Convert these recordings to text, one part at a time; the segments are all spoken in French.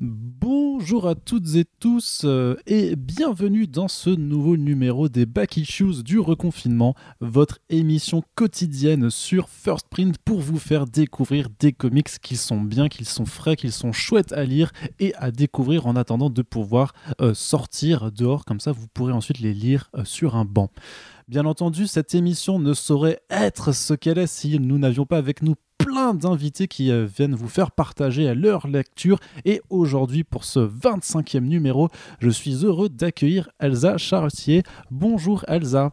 Bonjour à toutes et tous euh, et bienvenue dans ce nouveau numéro des Back Issues du reconfinement, votre émission quotidienne sur First Print pour vous faire découvrir des comics qui sont bien, qu'ils sont frais, qu'ils sont chouettes à lire et à découvrir en attendant de pouvoir euh, sortir dehors, comme ça vous pourrez ensuite les lire euh, sur un banc. Bien entendu, cette émission ne saurait être ce qu'elle est si nous n'avions pas avec nous plein d'invités qui euh, viennent vous faire partager leur lecture. Et aujourd'hui, pour ce 25e numéro, je suis heureux d'accueillir Elsa Chartier. Bonjour Elsa.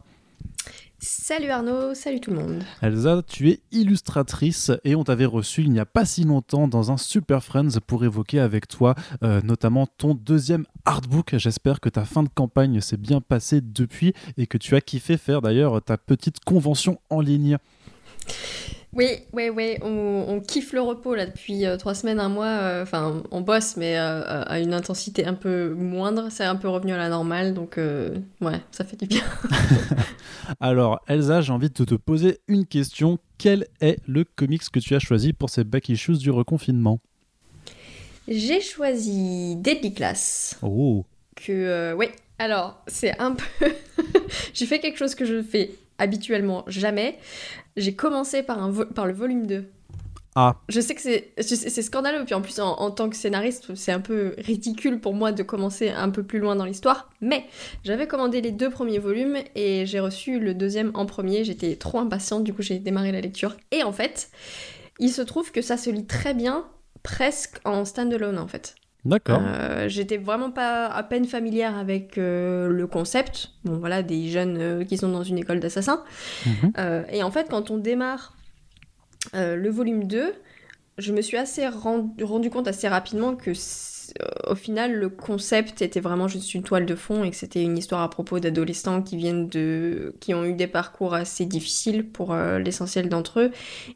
Salut Arnaud, salut tout le monde. Elsa, tu es illustratrice et on t'avait reçu il n'y a pas si longtemps dans un Super Friends pour évoquer avec toi euh, notamment ton deuxième artbook. J'espère que ta fin de campagne s'est bien passée depuis et que tu as kiffé faire d'ailleurs ta petite convention en ligne. Oui, oui, oui, on, kiffe le repos là depuis euh, trois semaines, un mois. Euh, enfin, on bosse, mais euh, à une intensité un peu moindre. C'est un peu revenu à la normale, donc ouais, ça fait du bien. Alors, Elsa, j'ai envie de te poser une question. Quel est le comics que tu as choisi pour ces back issues du reconfinement? J'ai choisi Deadly Class. Oh. Que oui. Alors, c'est un peu. j'ai fait quelque chose que je fais habituellement jamais. J'ai commencé par, un par le volume 2. Ah. Je sais que c'est scandaleux, puis en plus en, tant que scénariste, c'est un peu ridicule pour moi de commencer un peu plus loin dans l'histoire, mais j'avais commandé les deux premiers volumes et j'ai reçu le deuxième en premier, j'étais trop impatiente, du coup j'ai démarré la lecture. Et en fait, il se trouve que ça se lit très bien, presque en stand-alone en fait. D'accord. Euh, j'étais vraiment pas à peine familière avec euh, le concept. Bon, voilà, des jeunes euh, qui sont dans une école d'assassins. Mhm. et en fait, quand on démarre le volume 2, je me suis assez rendu compte assez rapidement que au final, le concept était vraiment juste une toile de fond et que c'était une histoire à propos d'adolescents qui viennent de, qui ont eu des parcours assez difficiles pour euh, l'essentiel d'entre eux,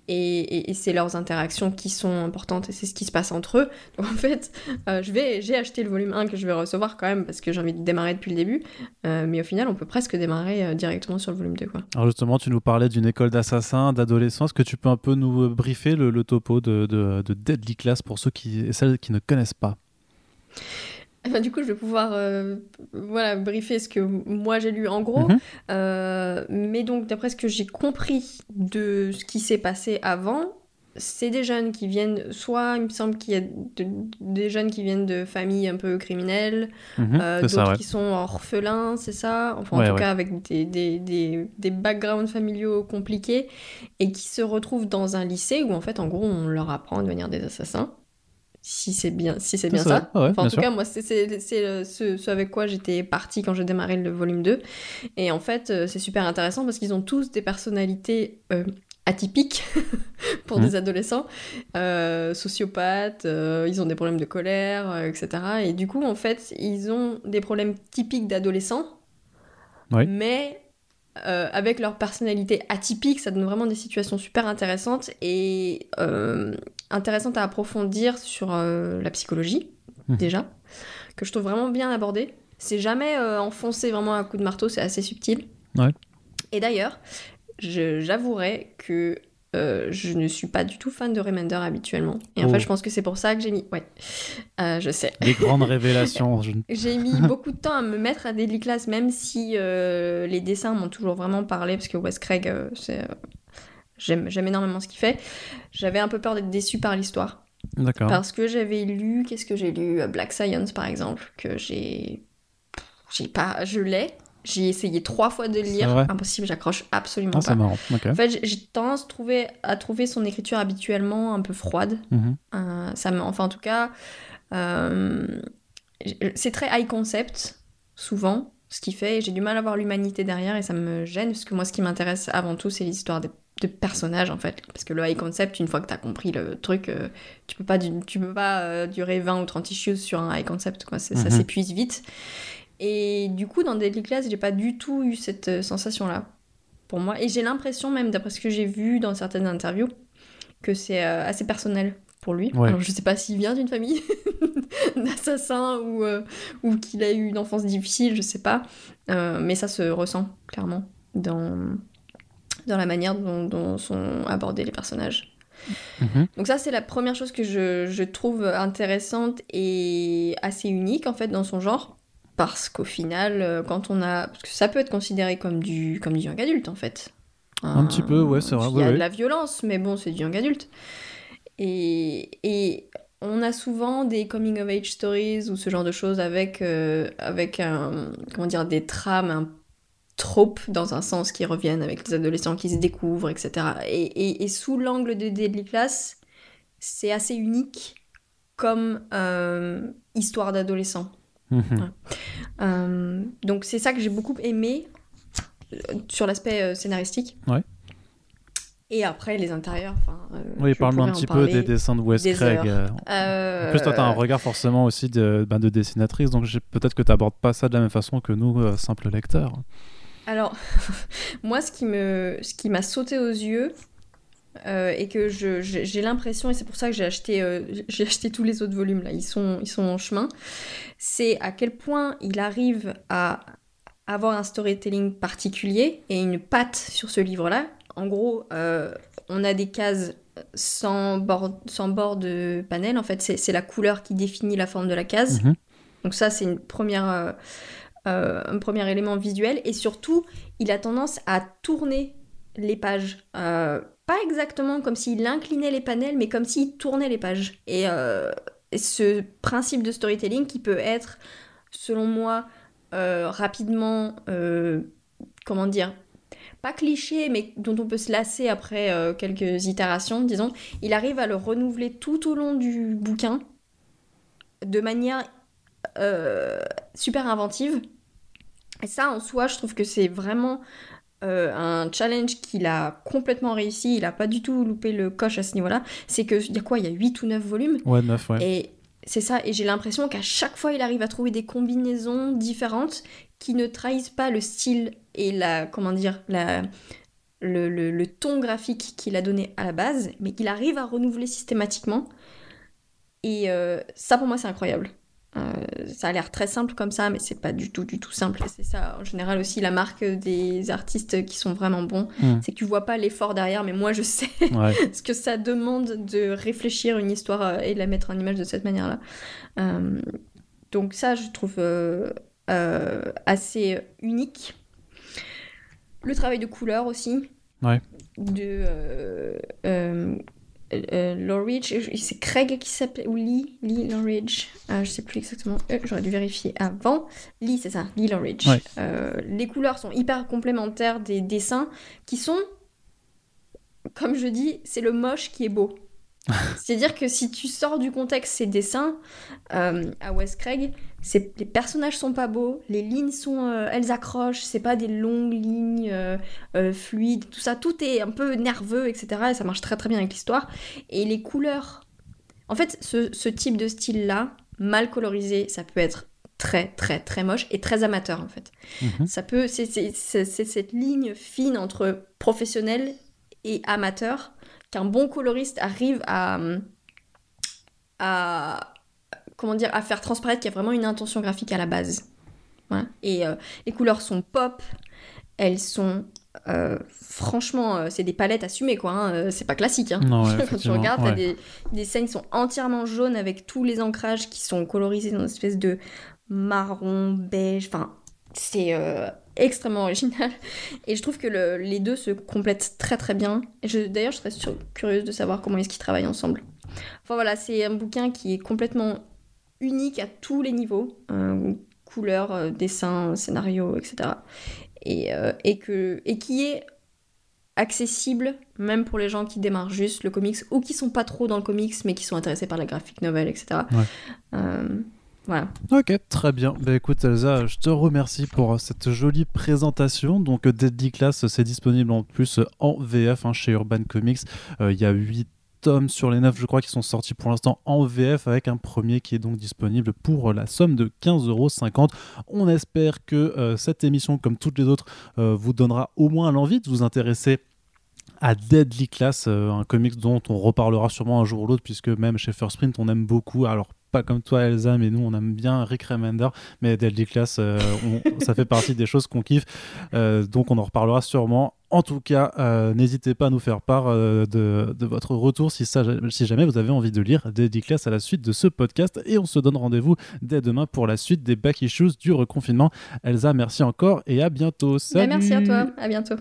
et, c'est leurs interactions qui sont importantes et c'est ce qui se passe entre eux. Donc en fait, euh, j'ai acheté le volume 1 que je vais recevoir quand même parce que j'ai envie de démarrer depuis le début, euh, mais au final, on peut presque démarrer directement sur le volume 2 quoi. Alors justement, tu nous parlais d'une école d'assassins, d'adolescents. Est-ce que tu peux un peu nous briefer le, topo de Deadly Class pour ceux qui et celles qui ne connaissent pas? Du coup, je vais pouvoir euh, voilà, briefer ce que moi j'ai lu en gros. Mhm. Euh, mais donc, d'après ce que j'ai compris de ce qui s'est passé avant, c'est des jeunes qui viennent, soit il me semble qu'il y a des jeunes qui viennent de familles un peu criminelles, mhm, euh, d'autres qui sont orphelins, c'est ça? Enfin, en tout cas, avec des, des, des, des, backgrounds familiaux compliqués et qui se retrouvent dans un lycée où, en fait, en gros, on leur apprend à devenir des assassins si c'est bien, si c'est bien ça. Ah en tout cas, moi, c'est ce, avec quoi j'étais partie quand j'ai démarré le volume 2. Et en fait, euh, c'est super intéressant parce qu'ils ont tous des personnalités euh, atypiques pour des mmh. adolescents, euh, sociopathes, ils ont des problèmes de colère, etc. Et du coup, en fait, ils ont des problèmes typiques d'adolescents, mais euh, avec leur personnalité atypique, ça donne vraiment des situations super intéressantes et euh, intéressantes à approfondir sur euh, la psychologie, mmh. déjà, que je trouve vraiment bien abordé. C'est jamais enfoncé vraiment à coup de marteau, c'est assez subtil. Et d'ailleurs, j'avouerai que euh, je ne suis pas du tout fan de Remender habituellement. Et en fait, oh. je pense que c'est pour ça que j'ai mis. Ouais, euh, je sais. Des grandes révélations. j'ai mis beaucoup de temps à me mettre à Deadly Class, même si euh, les dessins m'ont toujours vraiment parlé, parce que Wes Craig, c'est. J'aime, j'aime énormément ce qu'il fait. J'avais un peu peur d'être déçue par l'histoire. D'accord. Parce que j'avais lu, qu'est-ce que j'ai lu? Black Science par exemple, que j'ai. J'ai pas. Je l'ai, j'ai essayé trois fois de le lire, impossible, j'accroche absolument ah, pas. Marrant. En fait, j'ai tendance à trouver, à trouver son écriture habituellement un peu froide. Mhm. Euh, ça me, enfin, en tout cas, euh, c'est très high concept, souvent, ce qu'il fait. J'ai du mal à voir l'humanité derrière et ça me gêne, parce que moi, ce qui m'intéresse avant tout, c'est l'histoire de, personnages, en fait. Parce que le high concept, une fois que tu as compris le truc, euh, tu peux pas, tu peux pas durer 20 ou 30 issues sur un high concept, quoi. Ça mhm. s'épuise vite. Et du coup, dans Deadly Class, j'ai pas du tout eu cette euh, sensation-là pour moi. Et j'ai l'impression, même d'après ce que j'ai vu dans certaines interviews, que c'est euh, assez personnel pour lui. Alors, je sais pas s'il vient d'une famille d'assassins ou, euh, ou qu'il a eu une enfance difficile, je sais pas. mais ça se ressent clairement dans, dans la manière dont, dont sont abordés les personnages. Mhm. Donc ça, c'est la première chose que je, je, trouve intéressante et assez unique en fait dans son genre. Parce qu'au final, euh, quand on a... Parce que ça peut être considéré comme du, comme du young adulte en fait. Un, petit peu, ouais, c'est vrai. Il y a de la violence, mais bon, c'est du young adulte. Et, et on a souvent des coming of age stories ou ce genre de choses avec, euh, avec un, comment dire, des trames un tropes dans un sens qui reviennent avec les adolescents qui se découvrent, etc. Et, et, sous l'angle de Deadly Class, c'est assez unique comme euh, histoire d'adolescent. Mhm. Euh, donc c'est ça que j'ai beaucoup aimé sur l'aspect scénaristique. Ouais. Et après, les intérieurs. Euh, oui, parle-nous un petit peu des dessins de Wes Craig. Euh, en plus, toi, tu as un regard forcément aussi de, ben, de dessinatrice, donc peut-être que tu n'abordes pas ça de la même façon que nous, euh, simples lecteurs. Alors, moi, ce qui me, ce qui m'a sauté aux yeux, et que j'ai l'impression, et c'est pour ça que j'ai acheté, j'ai acheté tous les autres volumes, là, ils sont, ils sont en chemin, c'est à quel point il arrive à avoir un storytelling particulier et une patte sur ce livre-là en gros, euh, on a des cases sans bord, sans bord de panel. En fait, c'est la couleur qui définit la forme de la case. Mhm. Donc ça, c'est une première, euh, euh, un premier élément visuel. Et surtout, il a tendance à tourner les pages. pas exactement comme s'il inclinait les panels, mais comme s'il tournait les pages. Et, ce principe de storytelling qui peut être, selon moi, rapidement, comment dire, pas cliché, mais dont on peut se lasser après euh, quelques itérations, disons, il arrive à le renouveler tout au long du bouquin de manière euh, super inventive. Et ça, en soi, je trouve que c'est vraiment euh, un challenge qu'il a complètement réussi. Il a pas du tout loupé le coche à ce niveau-là. C'est que, il y a quoi? Il y a 8 ou 9 volumes? Ouais, 9, ouais. Et c'est ça, et j'ai l'impression qu'à chaque fois, il arrive à trouver des combinaisons différentes qui ne trahissent pas le style et la, comment dire, la, le, le, ton graphique qu'il a donné à la base, mais qu'il arrive à renouveler systématiquement. Et euh, ça, pour moi, c'est incroyable. Euh, ça a l'air très simple comme ça, mais c'est pas du tout, du tout simple. C'est ça, en général aussi, la marque des artistes qui sont vraiment bons. Hmm. C'est que tu vois pas l'effort derrière, mais moi, je sais ce que ça demande de réfléchir une histoire euh, et de la mettre en image de cette manière-là. donc ça, je trouve assez unique. Le travail de couleur aussi. Ouais. De euh, euh, euh c'est Craig qui s'appelle, ou Lee, Lee Lorridge, euh, je sais plus exactement, euh, j'aurais dû vérifier avant. Lee, c'est ça, Lee Lorridge. les couleurs sont hyper complémentaires des dessins qui sont, comme je dis, c'est le moche qui est beau. C'est-à-dire que si tu sors du contexte ces dessins à Wes Craig, les personnages sont pas beaux, les lignes sont, euh, elles accrochent, c'est pas des longues lignes euh, euh, fluides, tout ça, tout est un peu nerveux, etc. Et ça marche très très bien avec l'histoire. Et les couleurs, en fait, ce, type de style-là, mal colorisé, ça peut être très très très moche et très amateur en fait. Mhm. Ça peut, c'est cette ligne fine entre professionnel et amateur qu'un bon coloriste arrive à à comment dire, à faire transparaître qu'il y a vraiment une intention graphique à la base. Et euh, les couleurs sont pop, elles sont euh, franchement, euh, c'est des palettes assumées, quoi. Hein, c'est pas classique. Hein. Quand tu regardes, des, des, scènes qui sont entièrement jaunes avec tous les ancrages qui sont colorisés dans une espèce de marron, beige. Enfin, c'est extrêmement original. Et je trouve que les deux se complètent très très bien. D'ailleurs, je serais curieuse de savoir comment est-ce qu'ils travaillent ensemble. Enfin voilà, c'est un bouquin qui est complètement unique à tous les niveaux, euh, couleur, euh, dessin, scénario, etc. Et, euh, et, que, et qui est accessible même pour les gens qui démarrent juste le comics ou qui sont pas trop dans le comics mais qui sont intéressés par la graphique novel, etc. Ok, très bien. Bah écoute Elsa, je te remercie pour cette jolie présentation. Donc Deadly Class, c'est disponible en plus en VF hein, chez Urban Comics. Il y a 8 sur les 9, je crois, qui sont sortis pour l'instant en VF, avec un premier qui est donc disponible pour la somme de 15,50€. On espère que euh, cette émission, comme toutes les autres, euh, vous donnera au moins l'envie de vous intéresser à Deadly Class, euh, un comics dont on reparlera sûrement un jour ou l'autre, puisque même chez First Print, on aime beaucoup. Alors, pas comme toi, Elsa, mais nous, on aime bien Rick Remender. Mais Deadly Class, euh, ça fait partie des choses qu'on kiffe. Euh, donc, on en reparlera sûrement. En tout cas, euh, n'hésitez pas à nous faire part de, votre retour si, ça, si jamais vous avez envie de lire Deadly Class à la suite de ce podcast. Et on se donne rendez-vous dès demain pour la suite des back issues du reconfinement. Elsa, merci encore et à bientôt. Bah, Salut merci à toi. À bientôt.